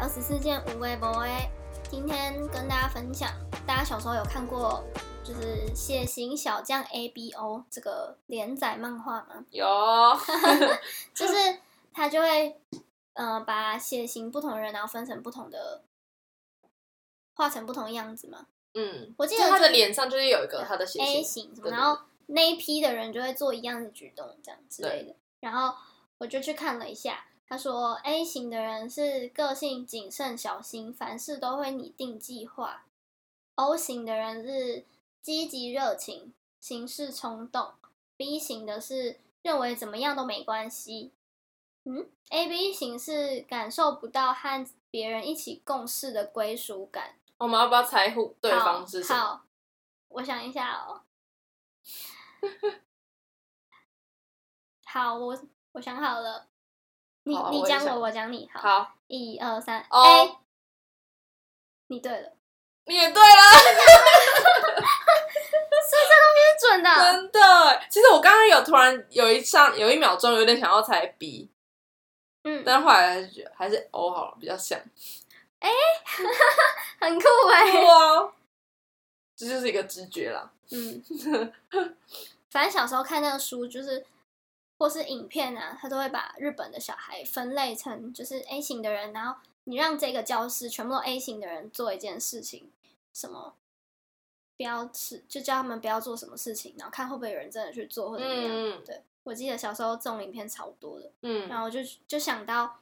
二十四件无微博诶，今天跟大家分享，大家小时候有看过就是《血型小将 A B O》这个连载漫画吗？有，就是他就会呃把血型不同的人，然后分成不同的，画成不同样子嘛。嗯，我记得就他的脸上就是有一个他的血 A 型，什么，然后那一批的人就会做一样的举动，这样之类的。然后我就去看了一下，他说 A 型的人是个性谨慎小心，凡事都会拟定计划；O 型的人是积极热情，行事冲动；B 型的是认为怎么样都没关系。嗯，A B 型是感受不到和别人一起共事的归属感。我们要不要猜互对方是什么？好，好我想一下哦。好，我我想好了，你你讲我，我讲你。好，好，一二三哦，A，你对了，你也对了，是准的。真的。其实我刚刚有突然有一上有一秒钟有点想要猜 B，嗯，但后来还是觉得还是 O 好了，比较像。哎 很酷哎。哇，这就是一个直觉啦。嗯，反正小时候看那个书，就是或是影片啊，他都会把日本的小孩分类成就是 A 型的人，然后你让这个教室全部都 A 型的人做一件事情，什么不要吃，就叫他们不要做什么事情，然后看会不会有人真的去做或者怎么样。嗯对我记得小时候这种影片超多的，嗯然后我就就想到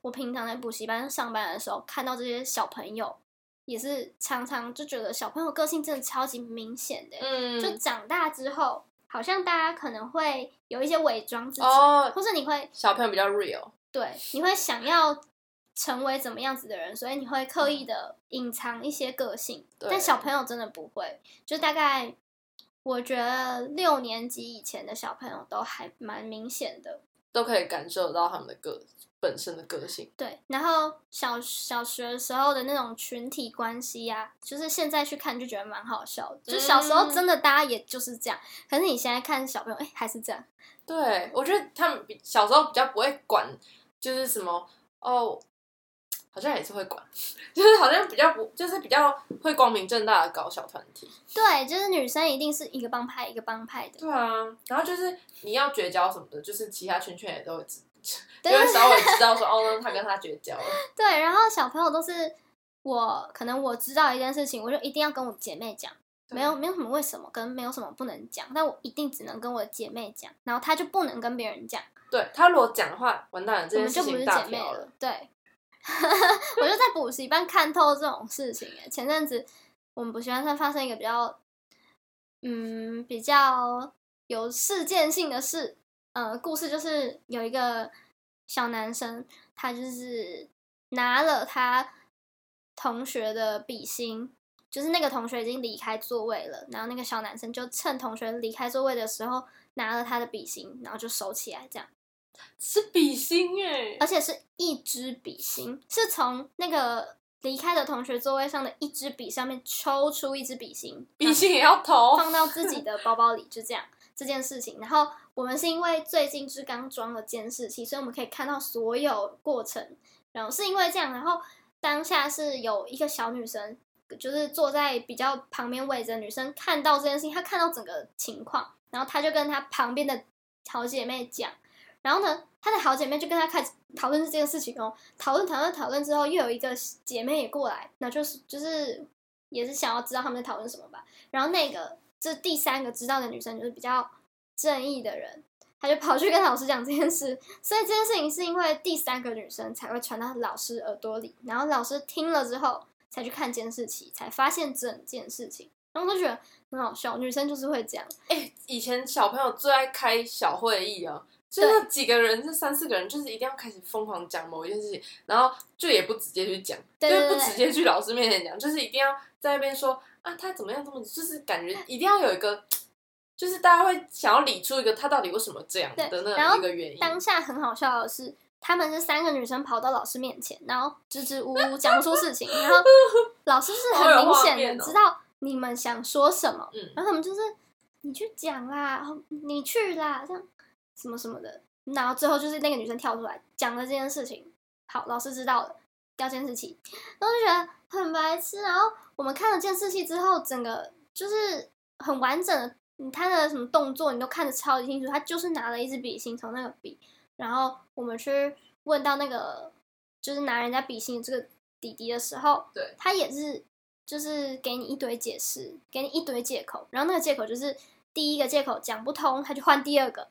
我平常在补习班上班的时候，看到这些小朋友。也是常常就觉得小朋友个性真的超级明显的欸、嗯，就长大之后，好像大家可能会有一些伪装自己，哦，或者你会小朋友比较 real。对，你会想要成为怎么样子的人，所以你会刻意的隐藏一些个性。对但小朋友真的不会，就大概我觉得六年级以前的小朋友都还蛮明显的。都可以感受到他们的个本身的个性。对，然后小小学时候的那种群体关系呀、就是现在去看就觉得蛮好笑的。就小时候嗯真的大家也就是这样，可是你现在看小朋友，哎、还是这样。对，我觉得他们比小时候比较不会管，就是什么哦，好像也是会管，就是好像比较不，就是比较会光明正大的搞小团体。对，就是女生一定是一个帮派一个帮派的。对啊，然后就是你要绝交什么的，就是其他圈圈也都会知，对就会稍微知道说哦，那他跟他绝交了。对，然后小朋友都是我可能我知道一件事情，我就一定要跟我姐妹讲，没有没有什么为什么跟没有什么不能讲，但我一定只能跟我姐妹讲，然后她就不能跟别人讲，对她如果讲的话，完蛋了，我这件事们就不是情大姐妹了。。对，我就在补习班看透这种事情哎。前阵子我们补习班上发生一个比较，嗯，比较有事件性的事，呃，故事就是有一个小男生，他就是拿了他同学的笔芯，就是那个同学已经离开座位了，然后那个小男生就趁同学离开座位的时候拿了他的笔芯，然后就收起来这样。是比心哎而，且是一支笔芯，是从那个离开的同学座位上的一支笔上面抽出一支笔芯，笔芯也要投。放到自己的包包里，就这样这件事情。然后我们是因为最近是刚装了监视器，所以我们可以看到所有过程。然后是因为这样，然后当下是有一个小女生，就是坐在比较旁边位置的女生看到这件事情，她看到整个情况，然后她就跟她旁边的好姐妹讲。然后呢，她的好姐妹就跟她开始讨论这件事情哦，讨论讨论讨论之后，又有一个姐妹也过来，那就是就是也是想要知道他们在讨论什么吧。然后那个这第三个知道的女生就是比较正义的人，她就跑去跟老师讲这件事。所以这件事情是因为第三个女生才会传到老师耳朵里，然后老师听了之后才去看监视器，才发现整件事情。然后我就觉得很好笑，女生就是会这样。哎、以前小朋友最爱开小会议啊，就是那几个人，这三四个人，就是一定要开始疯狂讲某一件事情，然后就也不直接去讲，对对对就是不直接去老师面前讲，就是一定要在那边说啊，他怎么样，怎么，就是感觉一定要有一个，就是大家会想要理出一个他到底为什么这样的那一个原因。当下很好笑的是，他们是三个女生跑到老师面前，然后支支吾吾讲不出事情，然后老师是很明显的知道你们想说什么，嗯。然后他们就是你去讲啦，你去啦，这样什么什么的，然后最后就是那个女生跳出来讲了这件事情，好，老师知道了，调监视器，然后就觉得很白痴。然后我们看了监视器之后，整个就是很完整的，你他的什么动作你都看得超级清楚。他就是拿了一支笔芯从那个笔，然后我们去问到那个就是拿人家笔芯的这个弟弟的时候，对他也是就是给你一堆解释，给你一堆借口，然后那个借口就是第一个借口讲不通，他就换第二个。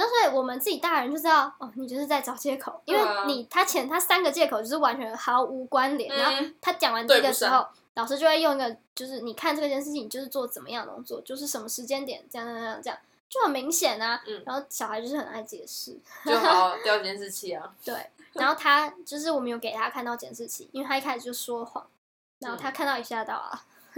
然后，所以我们自己大人就知道，哦，你就是在找借口，因为你他前他三个借口就是完全毫无关联。然后嗯他讲完第一个之后，老师就会用一个，就是你看这件事情就是做怎么样的动作，就是什么时间点，这样这样这样这样，就很明显啊。嗯然后小孩就是很爱解释，就好好调监视器啊。对。然后他就是我们有给他看到监视器，因为他一开始就说谎，然后他看到也吓到啊，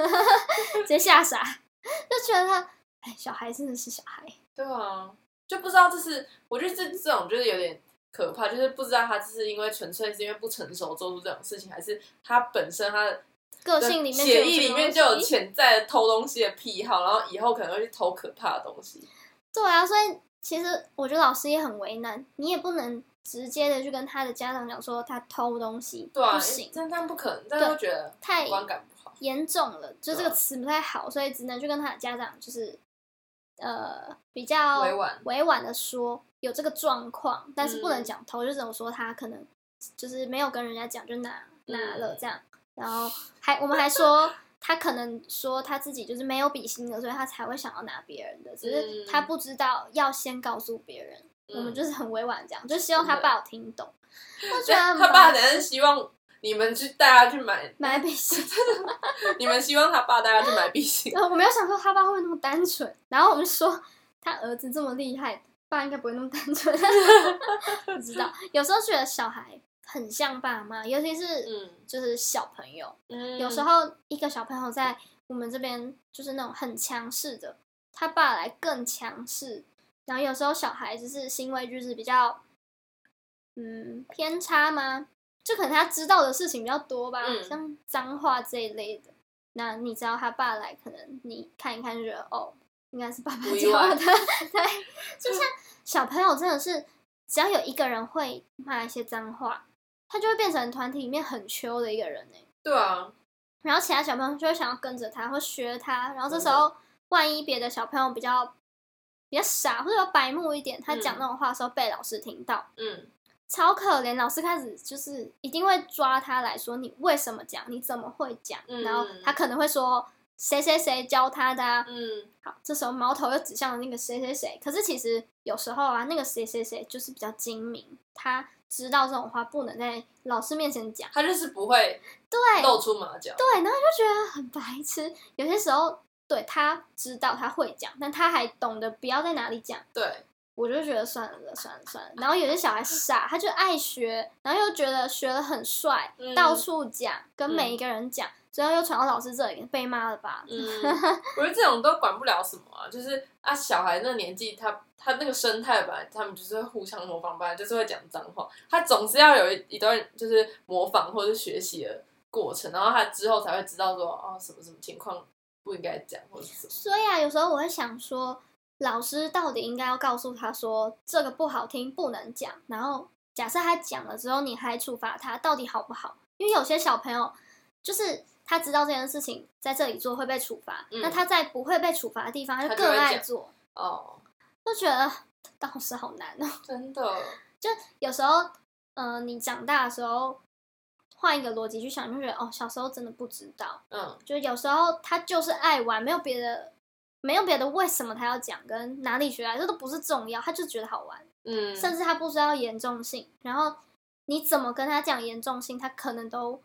直接吓傻，就觉得他，哎，小孩真的是小孩。对啊，就不知道这是，我觉得这这种就是有点可怕，就是不知道他这是因为纯粹是因为不成熟做出这种事情，还是他本身他的个性里面就有血液里面就有潜在的偷东西的癖好，然后以后可能会去偷可怕的东西。对啊，所以其实我觉得老师也很为难，你也不能直接的去跟他的家长讲说他偷东西，对啊，不行，这样不可能，这样会觉得太观感不好。严重了，就这个词不太好，所以只能去跟他的家长就是呃比较委婉委婉的说有这个状况，但是不能嗯讲偷，就只能说他可能就是没有跟人家讲就拿拿了嗯这样，然后还我们还说。他可能说他自己就是没有比心的，所以他才会想要拿别人的，只是嗯他不知道要先告诉别人。我们嗯就是很委婉这样，就希望他爸有听懂。我觉得他爸白等下是希望你们去带他去买，买笔芯，你们希望他爸带他去买笔芯。呃我没有想说他爸会那么单纯，然后我们就说他儿子这么厉害，爸应该不会那么单纯。不知道，有时候觉得小孩很像爸妈，尤其是嗯。就是小朋友，嗯，有时候一个小朋友在我们这边就是那种很强势的，他爸来更强势，然后有时候小孩子是行为就是比较嗯偏差吗？就可能他知道的事情比较多吧，嗯像脏话这一类的。那你知道他爸来，可能你看一看就觉得哦，应该是爸爸 教的。对，就像小朋友真的是，只要有一个人会骂一些脏话，他就会变成团体里面很秋的一个人呢。对啊，然后其他小朋友就会想要跟着他或学他，然后这时候万一别的小朋友比较比较傻或者白目一点，他讲嗯那种话的时候被老师听到，嗯，超可怜。老师开始就是一定会抓他来说你为什么讲，你怎么会讲？嗯然后他可能会说谁谁谁教他的、啊。嗯，好，这时候矛头又指向了那个谁谁谁。可是其实有时候啊，那个谁谁谁就是比较精明，他知道这种话不能在老师面前讲。他就是不会对，露出马脚。对，然后就觉得很白痴。有些时候，对他知道他会讲，但他还懂得不要在哪里讲，对，我就觉得算了算了算了。然后有些小孩傻，他就爱学，然后又觉得学的很帅，嗯到处讲，跟每一个人讲，最后又传到老师这里，被骂了吧？嗯，我觉得这种都管不了什么啊，就是啊，小孩那个年纪，他他那个生态吧他们就是会互相模仿，吧就是会讲脏话，他总是要有一一段就是模仿或者是学习的过程，然后他之后才会知道说哦什么什么情况不应该讲或者是什么。所以啊，有时候我会想说，老师到底应该要告诉他说这个不好听，不能讲。然后假设他讲了之后，你还处罚他，到底好不好？因为有些小朋友就是他知道这件事情在这里做会被处罚，嗯那他在不会被处罚的地方，他就更爱做，哦，就觉得当时好难哦。真的，就有时候，嗯、你长大的时候。换一个逻辑去想，就觉得哦，小时候真的不知道，嗯，就有时候他就是爱玩，没有别的，没有别的，为什么他要讲跟哪里学来，这都不是重要，他就觉得好玩，嗯，甚至他不知道严重性，然后你怎么跟他讲严重性，他可能都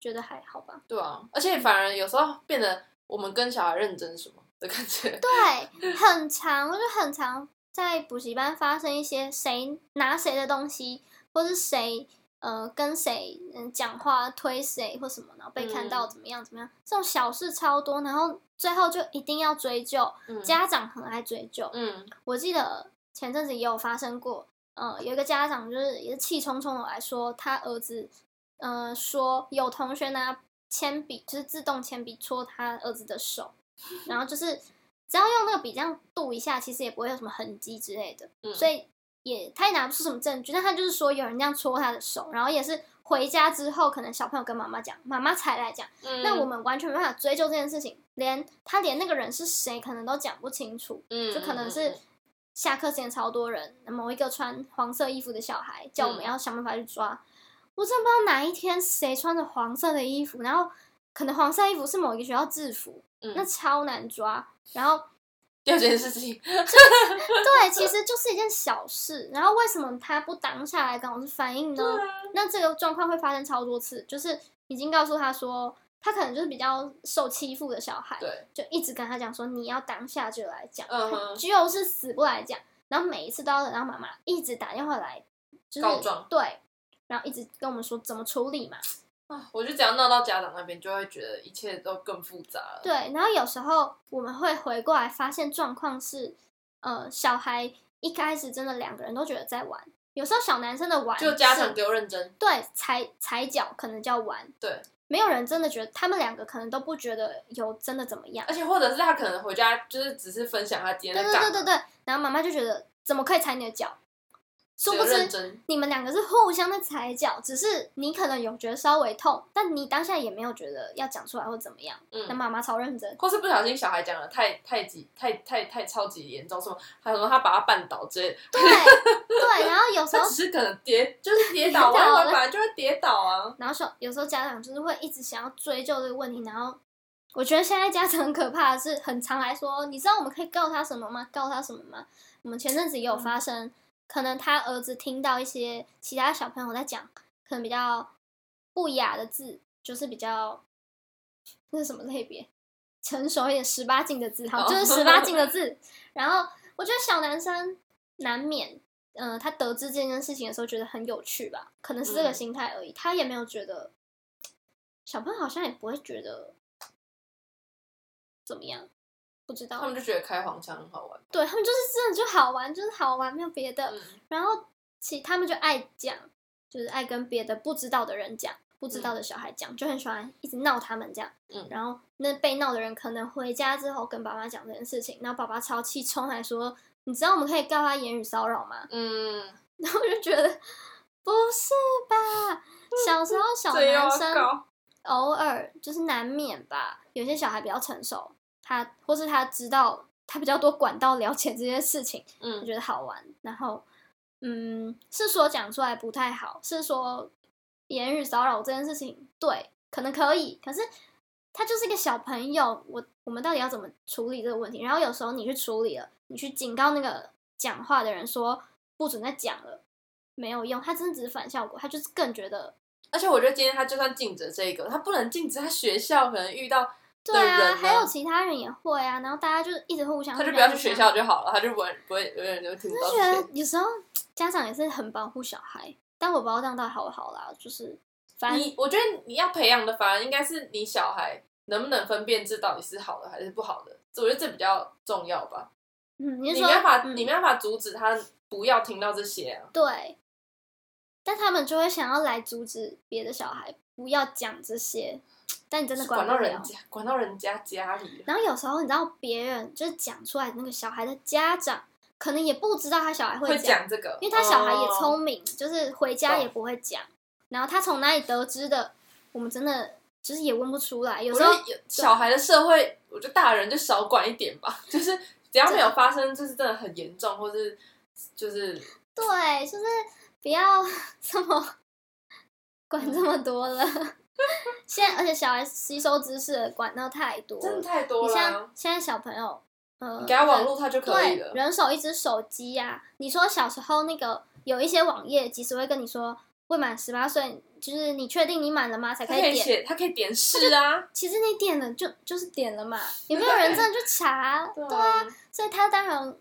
觉得还好吧。对啊，而且反而有时候变得我们跟小孩认真什么的感觉。对，很长，我就很常在补习班发生一些谁拿谁的东西，或是谁呃跟谁嗯讲话推谁或什么，然后被看到嗯。怎么样怎么样，这种小事超多，然后最后就一定要追究，嗯。家长很爱追究。嗯。我记得前阵子也有发生过，呃，有一个家长就是也是气冲冲的来说，他儿子，呃，说有同学拿铅笔，就是自动铅笔戳他儿子的手，然后就是只要用那个笔这样度一下，其实也不会有什么痕迹之类的，嗯，所以也他也拿不出什么证据，但他就是说有人这样戳他的手，然后也是回家之后，可能小朋友跟妈妈讲，妈妈才来讲，嗯。那我们完全没办法追究这件事情，连他连那个人是谁可能都讲不清楚，嗯就可能是下课时间超多人，某一个穿黄色衣服的小孩叫我们嗯。要想办法去抓，我真的不知道哪一天谁穿着黄色的衣服，然后可能黄色衣服是某一个学校制服，嗯那超难抓，然后。第二件事情，对，其实就是一件小事。然后为什么他不当下来跟老师反映呢？啊那这个状况会发生超多次，就是已经告诉他说，他可能就是比较受欺负的小孩，对，就一直跟他讲说，你要当下就来讲，就是死不来讲。然后每一次都要等到妈妈一直打电话来，就是对，然后一直跟我们说怎么处理嘛。啊，我觉得只要闹到家长那边，就会觉得一切都更复杂了。对，然后有时候我们会回过来发现状况是，呃，小孩一开始真的两个人都觉得在玩，有时候小男生的玩就家长给我认真，对踩踩脚可能叫玩，对，没有人真的觉得他们两个可能都不觉得有真的怎么样。而且或者是他可能回家就是只是分享他今天对在干嘛，对对对对，然后妈妈就觉得怎么可以踩你的脚？殊不知，你们两个是互相的踩脚，只是你可能有觉得稍微痛，但你当下也没有觉得要讲出来或怎么样。那嗯，妈妈超认真，或是不小心小孩讲的太太极太太太超级严重，什么还有什么他把他绊倒之类的，对对，然后有时候只是可能跌就是跌倒，跌倒了我以为本来就会跌倒啊，然后小有时候家长就是会一直想要追究这个问题，然后我觉得现在家长很可怕的是，很常来说，你知道我们可以告他什么吗？告他什么吗？我们前阵子也有发生，可能他儿子听到一些其他小朋友在讲，可能比较不雅的字，就是比较那是什么类别？成熟一点十八禁的字，好，哦就是十八禁的字。然后我觉得小男生难免，嗯、他得知这件事情的时候觉得很有趣吧，可能是这个嗯心态而已。他也没有觉得，小朋友好像也不会觉得怎么样，不知道他。们就觉得开黄腔很好玩，对他们就是真的就好玩，就是好玩，没有别的。嗯，然后其他们就爱讲，就是爱跟别的不知道的人讲，不知道的小孩讲，就很喜欢一直闹他们这样。嗯然后那被闹的人可能回家之后跟爸爸讲这件事情，然后爸爸超气冲来说：“你知道我们可以告他言语骚扰吗嗯，？” 然后我就觉得不是吧？小时候小男生，偶尔就是难免吧，有些小孩比较成熟，他或是他知道他比较多管道了解这些事情。我嗯，觉得好玩。然后，嗯，是说讲出来不太好，是说言语骚扰这件事情，对，可能可以，可是他就是一个小朋友，我我们到底要怎么处理这个问题？然后有时候你去处理了，你去警告那个讲话的人说不准再讲了，没有用，他真的只是反效果，他就是更觉得。而且我觉得今天他就算禁止这个，他不能禁止他学校可能遇到对啊，还有其他人也会啊，然后大家就一直互相，他就不要去学校就好了，他就不会不会有人就听不到我就觉得。有时候家长也是很保护小孩，但我不知道这样到底好不好啦。就是反正你我觉得你要培养的反而应该是你小孩能不能分辨这到底是好的还是不好的，我觉得这比较重要吧。嗯，你没办法，嗯你没办法阻止他不要听到这些啊。对，但他们就会想要来阻止别的小孩不要讲这些，但你真的管。到人家，管到人家家里。然后有时候你知道别人就是讲出来那个小孩的家长，可能也不知道他小孩会讲，讲这个，因为他小孩也哦聪明，就是回家也不会讲。然后他从哪里得知的，我们真的就是也问不出来。有时候有小孩的社会，我觉得大人就少管一点吧，就是只要没有发生，就是真的很严重，或是就是对，就是不要 这么 管这么多了。现在而且小孩吸收知识的管道太多真的了，太多了你像啊。现在小朋友，呃，你给他网络，他就可以对，了。人手一只手机呀、你说小时候那个有一些网页，即使会跟你说未满十八岁，就是你确定你满了吗才可以点。他可以点是啊。其实你点了就就是点了嘛，也没有人真的去查，对啊，，所以他当然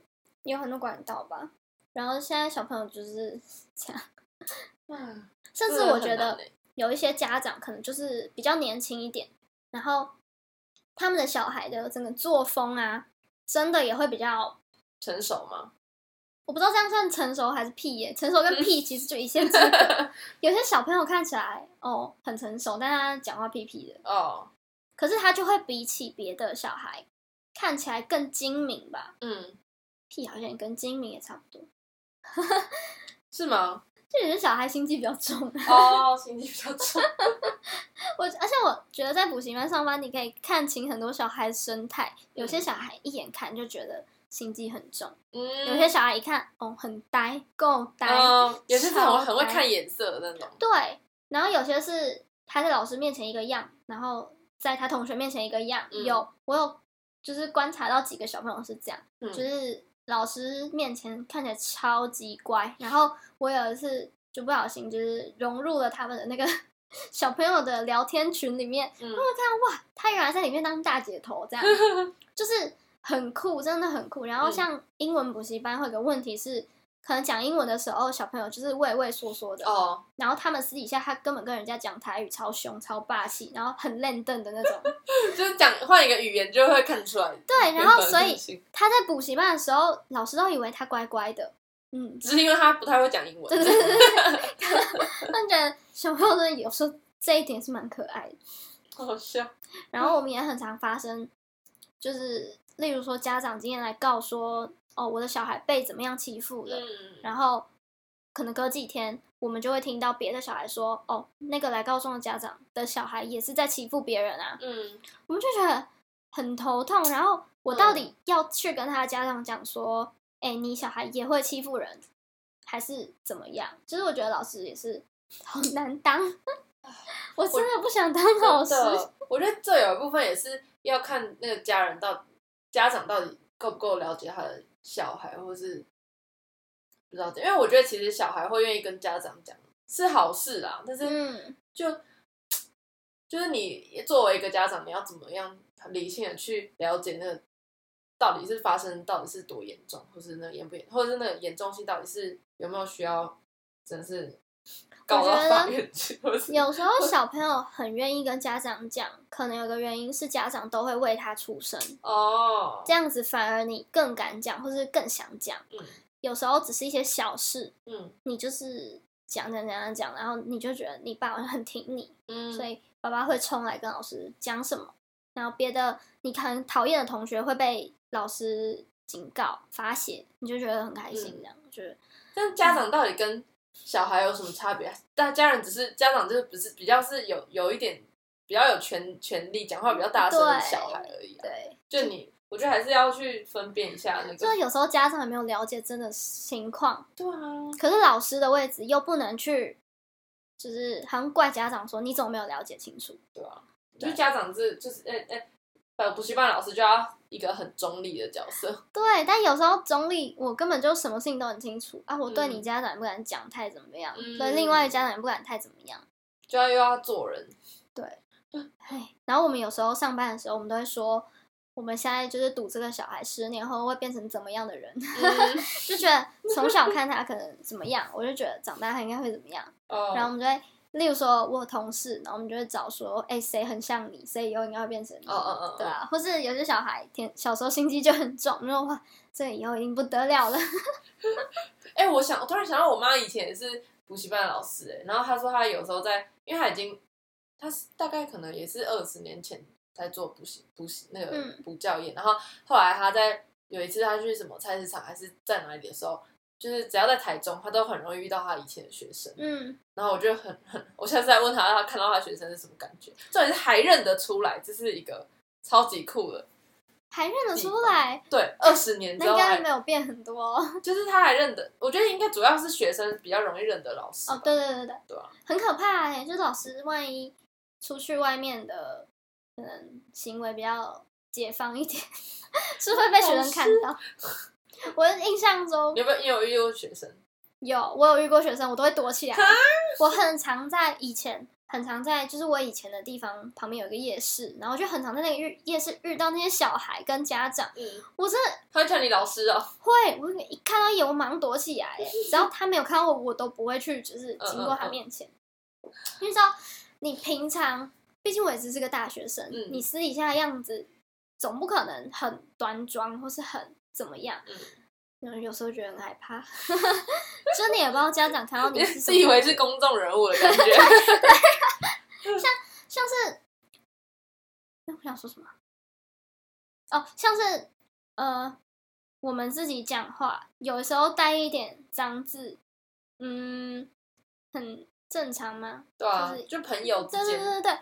有很多管道吧。然后现在小朋友就是这样，嗯，甚至我觉得有一些家长可能就是比较年轻一点，然后他们的小孩的整个作风啊，真的也会比较，成熟吗？我不知道这样算成熟还是屁耶？成熟跟屁其实就一线之隔。有些小朋友看起来哦很成熟，但他讲话屁屁的，哦，可是他就会比起别的小孩看起来更精明吧？嗯，屁好像也跟精明也差不多。是吗？就有些小孩心机比较重。哦，心机比较重。我而且我觉得在补习班上班，你可以看清很多小孩的生态。有些小孩一眼看就觉得心机很重，嗯，有些小孩一看哦很呆，够呆。嗯，有些是很很会看颜色的那种。对，然后有些是他在老师面前一个样，然后在他同学面前一个样。嗯有我有就是观察到几个小朋友是这样，嗯就是老师面前看起来超级乖，然后我有一次就不小心就是融入了他们的那个 小朋友的聊天群里面，嗯然后我看哇，他原来在里面当大姐头，这样 就是很酷，真的很酷。然后嗯像英文补习班会有个问题是，可能讲英文的时候，小朋友就是畏畏缩缩的，哦，然后他们私底下他根本跟人家讲台语超凶、超霸气，然后很愣瞪的那种。就是讲换一个语言就会看出来。对，然后所以他在补习班的时候，老师都以为他乖乖的，嗯，只是因为他不太会讲英文。对 对对对，但觉得小朋友真的有时候这一点是蛮可爱的。好笑。然后我们也很常发生，就是例如说家长今天来告说，哦，我的小孩被怎么样欺负了，嗯，然后可能隔几天，我们就会听到别的小孩说，哦，那个来告状的家长的小孩也是在欺负别人啊，嗯，我们就觉得很头痛。然后我到底要去跟他的家长讲说，哎、你小孩也会欺负人，还是怎么样？就是我觉得老师也是好难当，我真的不想当老师。我觉得这有一部分也是要看那个家人到家长到底够不够了解他的小孩，或是不知道，因为我觉得其实小孩会愿意跟家长讲是好事啦，但是嗯，就 就是你作为一个家长，你要怎么样很理性的去了解那个到底是发生到底是多严重，或是那严不严，或者是那个严重性到底是有没有需要真的是告到我觉得法院去，有时候小朋友很愿意跟家长讲，可能有个原因是家长都会为他出声，哦，这样子反而你更敢讲，或是更想讲。嗯。有时候只是一些小事，嗯。你就是讲讲讲讲讲，然后你就觉得你爸好像很挺你，嗯，所以爸爸会冲来跟老师讲什么，然后别的你可能讨厌的同学会被老师警告罚写，你就觉得很开心，嗯。这样就是但家长到底跟小孩有什么差别？大家人只是家长，就是不是比较是有有一点比较有权权利，讲话比较大声的小孩而已、啊。对。就你，我觉得还是要去分辨一下那个。就是有时候家长也没有了解真的情况，对啊，可是老师的位置又不能去，就是好像怪家长说你怎么没有了解清楚？对啊，就家长这就是哎哎，呃，补习班老师就要一个很中立的角色。对，但有时候中立，我根本就什么事情都很清楚啊，我对嗯你家长也不敢讲太怎么样，嗯所以另外一个家长也不敢太怎么样。就要又要做人，唉，然后我们有时候上班的时候，我们都会说，我们现在就是赌这个小孩十年后会变成怎么样的人，嗯，就觉得从小看他可能怎么样，我就觉得长大他应该会怎么样。哦，然后我们就会，例如说我有同事，然后我们就会找说，哎、谁很像你，谁以后应该会变成你，哦哦哦，对啊，或是有些小孩天小时候心机就很重，然后哇，这以后已经不得了了。哎、我想，我突然想到，我妈以前也是补习班的老师、哎，然后她说她有时候在，因为她已经，她是大概可能也是二十年前在做补习补习那个嗯补教业，然后后来她在有一次她去什么菜市场还是在哪里的时候，就是只要在台中，他都很容易遇到他以前的学生，嗯，然后我就很很，我下次再问他，他看到他学生是什么感觉，重点是还认得出来，这是一个超级酷的，还认得出来，对，二十年之后应该没有变很多哦。就是他还认得，我觉得应该主要是学生比较容易认得老师。哦，对对对对，对啊，很可怕哎、就是老师万一出去外面的，可能行为比较解放一点，是会被学生看到。我印象中有没有你有遇过学生？有，我有遇过学生，我都会躲起来。我很常在以前，很常在，就是我以前的地方旁边有一个夜市，然后就很常在那个夜夜市遇到那些小孩跟家长。嗯，我真的他会叫你老师哦。会，我一看到一眼，我马上躲起来。只要他没有看到我，我都不会去，就是经过他面前。因为知道你平常，毕竟我也只是个大学生，嗯你私底下的样子总不可能很端庄或是很怎么样。嗯，嗯，有时候觉得很害怕，就你也不知道家长看到你你是什自以为是公众人物的感觉。像像是，那我想说什么？哦，像是呃，我们自己讲话，有时候带一点脏字，嗯，很正常吗？对啊就是，就朋友之对对，对对对，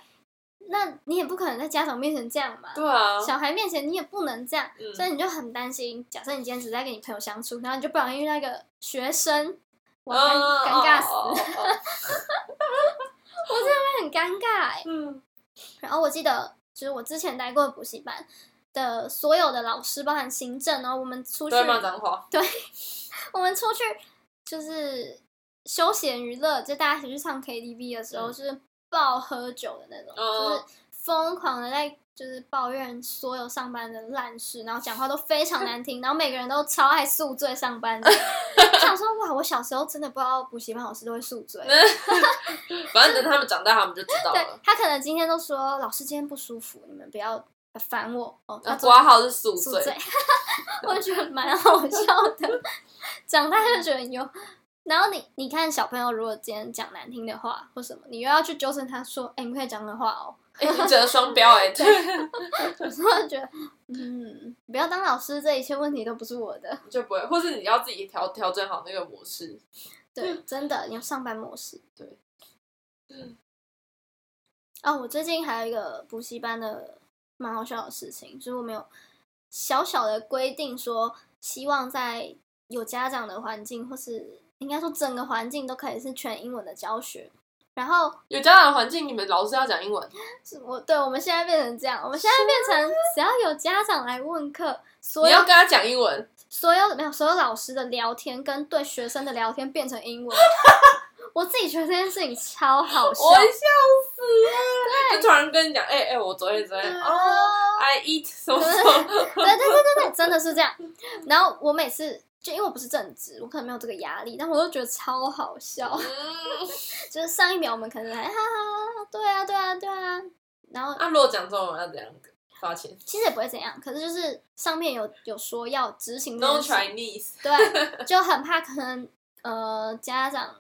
那你也不可能在家长面前这样嘛。对啊，小孩面前你也不能这样，嗯所以你就很担心。假设你今天只在跟你朋友相处，然后你就不小心遇到一个学生，我，尴尬死，哦哦哦哦 会很尴尬哎。嗯，然后我记得，就是我之前待过的补习班的所有的老师，包含行政然后，我们出去都会骂脏话，我们出去就是休闲娱乐，就大家一起去唱 KTV 的时候，嗯就是爆喝酒的那种，嗯就是疯狂的在就是抱怨所有上班的烂事，然后讲话都非常难听，然后每个人都超爱宿醉上班的。我 想说，哇，我小时候真的不知道补习班老师都会宿醉。反正等他们长大，他们就知道对了。他可能今天都说老师今天不舒服，你们不要烦我哦。挂号是宿醉宿醉，，我觉得蛮好笑的。长大就觉得有，然后你你看小朋友如果今天讲难听的话或什么，你又要去纠正他说，哎、你可以讲的话哦。哎，你折双标哎，对，有时候觉得，嗯，不要当老师，这一切问题都不是我的。就不会，或是你要自己调调整好那个模式。对，真的，你要上班模式。对。哦，我最近还有一个补习班的蛮好笑的事情，就是我们有小小的规定说，希望在有家长的环境，或是应该说整个环境都可以是全英文的教学。然后有家长的环境，你们老师要讲英文，是我对我们现在变成这样，我们现在变成只要有家长来问课，所有你要跟他讲英文，所有没有所有老师的聊天跟对学生的聊天变成英文，我自己觉得这件事情超好笑。我笑死了。就突然跟你讲，哎哎，我昨天昨天嗯哦，I eat 什么什么，对对对对对，真的是这样。然后我每次就因为我不是正职，我可能没有这个压力，但我都觉得超好笑。嗯，就是上一秒我们可能还哈哈哈，对啊对啊对啊，然后那如果讲中文要怎样发钱其实也不会怎样，可是就是上面有有说要执行这？No Chinese，对，就很怕可能呃家长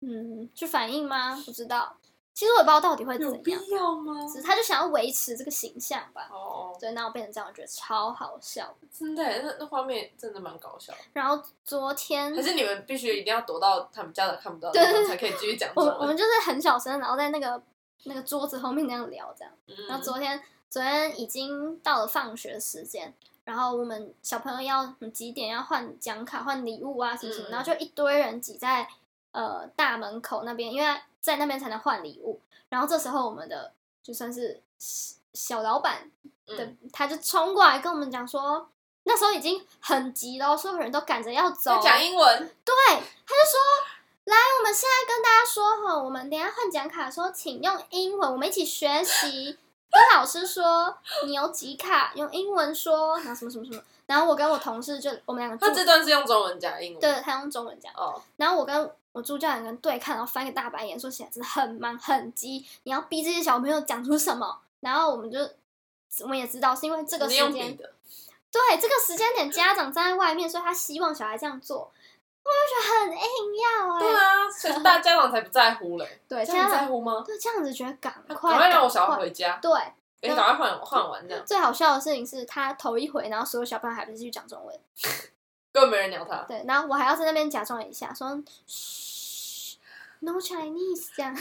嗯去反映吗？不知道。其实我也不知道到底会怎有必样，要吗？只是他就想要维持这个形象吧。哦，对，那我变成这样，我觉得超好笑。真的耶，那那画面真的蛮搞笑。然后昨天可是你们必须一定要躲到他们家长看不到的地方，才可以继续讲。我我们就是很小声，然后在那个那个桌子后面那样聊这样。嗯然后昨天昨天已经到了放学时间，然后我们小朋友要嗯几点要换奖卡、换礼物啊什么什么，嗯然后就一堆人挤在呃大门口那边，因为在那边才能换礼物。然后这时候我们的就算是小小老板的，嗯他就冲过来跟我们讲说，那时候已经很急了，所有人都赶着要走在，讲英文，对，他就说。来，我们现在跟大家说哈，我们等一下换奖卡的时候，请用英文，我们一起学习。跟老师说你有几卡，用英文说，然后什么什么什么。然后我跟我同事就我们两个助他这段是用中文讲英文。对，他用中文讲。哦，然后我跟我助教两个人对看，然后翻个大白眼，说起来真的很忙很急，你要逼这些小朋友讲出什么。然后我们就我们也知道是因为这个你时间，对这个时间点家长站在外面，所以他希望小孩这样做，我就觉得很硬要哎、对啊，所以大家长才不在乎嘞。对，这样你在乎吗？对这样子觉得赶赶快，快让我小孩回家，对，哎，赶快换换完这样，最好笑的事情是他头一回，然后所有小朋友还不是继续讲中文，根本没人鸟他。对，然后我还要在那边假装一下说嘘，no Chinese 这样，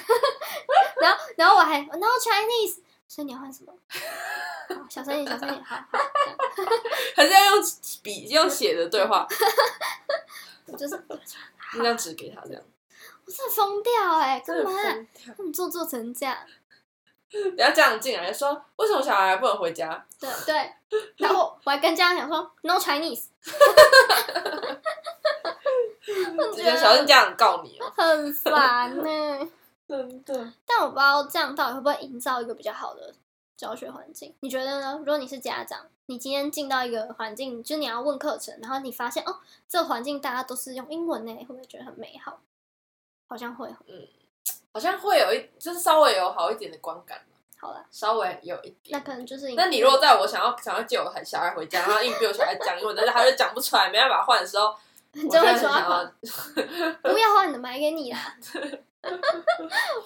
然后然后我还 no Chinese，所以你要换什么？小声一点，小声一点，好好，还是要用笔用写的对话，我就是 那张纸给他这样。我真的疯掉哎、干嘛？疯掉他们做做成这样？等下家长进来说，为什么小孩不能回家？对对，然后我还跟家长讲说 no Chinese，直 接 小心家长告你哦。很烦呢、真的，但我不知道这样到底会不会营造一个比较好的教学环境？你觉得呢？如果你是家长，你今天进到一个环境，就是你要问课程，然后你发现哦，这个环境大家都是用英文呢，会不会觉得很美好？好像会。好像会有一，就是稍微有好一点的观感吧好了，稍微有一点。那可能就是那你如果在我想要想要接我小孩回家，然后硬逼我小孩讲英文，但是他就讲不出来，没办法换的时候，你 就会说要要，不要花你的买给你啦。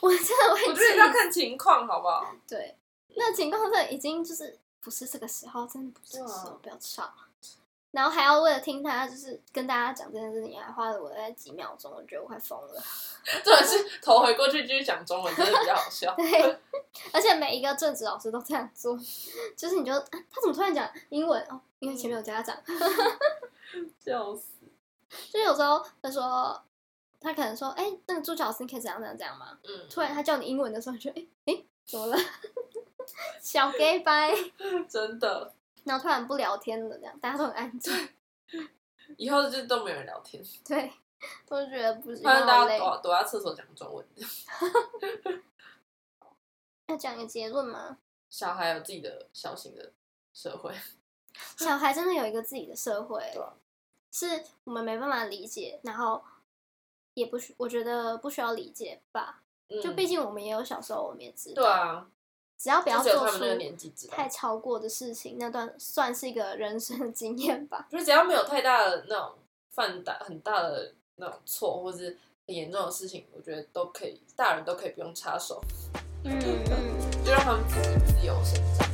我真的会我觉得要看情况，好不好？对，那情况这已经就是不是这个时候，真的不是时候，不要吵。然后还要为了听他就是跟大家讲这件事情，还花了我大概几秒钟，我觉得我快疯了。真的是头回过去继续讲中文，真的比较好笑。对，而且每一个政治老师都这样做，就是你就、啊他怎么突然讲英文哦？因为前面有家长，笑死！就有时候他说他可能说，哎、那个朱老师你可以怎样怎样怎样吗？嗯，突然他叫你英文的时候，你就哎哎、诶怎么了？小 gay 拜，真的，然后突然不聊天了，这样大家都很安静，以后就都没有人聊天，对，我就觉得不是反正。大家躲躲在厕所讲中文。要讲一个结论吗？小孩有自己的小型的社会，小孩真的有一个自己的社会是我们没办法理解，然后也不需，我觉得不需要理解吧。就嗯毕竟我们也有小时候，我们也知道，对啊，只要不要做出。太超过的事情，那段算是一个人生的经验吧。就是只要没有太大的那种犯大很大的那种错，或是很严重的事情，我觉得都可以，大人都可以不用插手，嗯嗯，就让他们自己自由生长。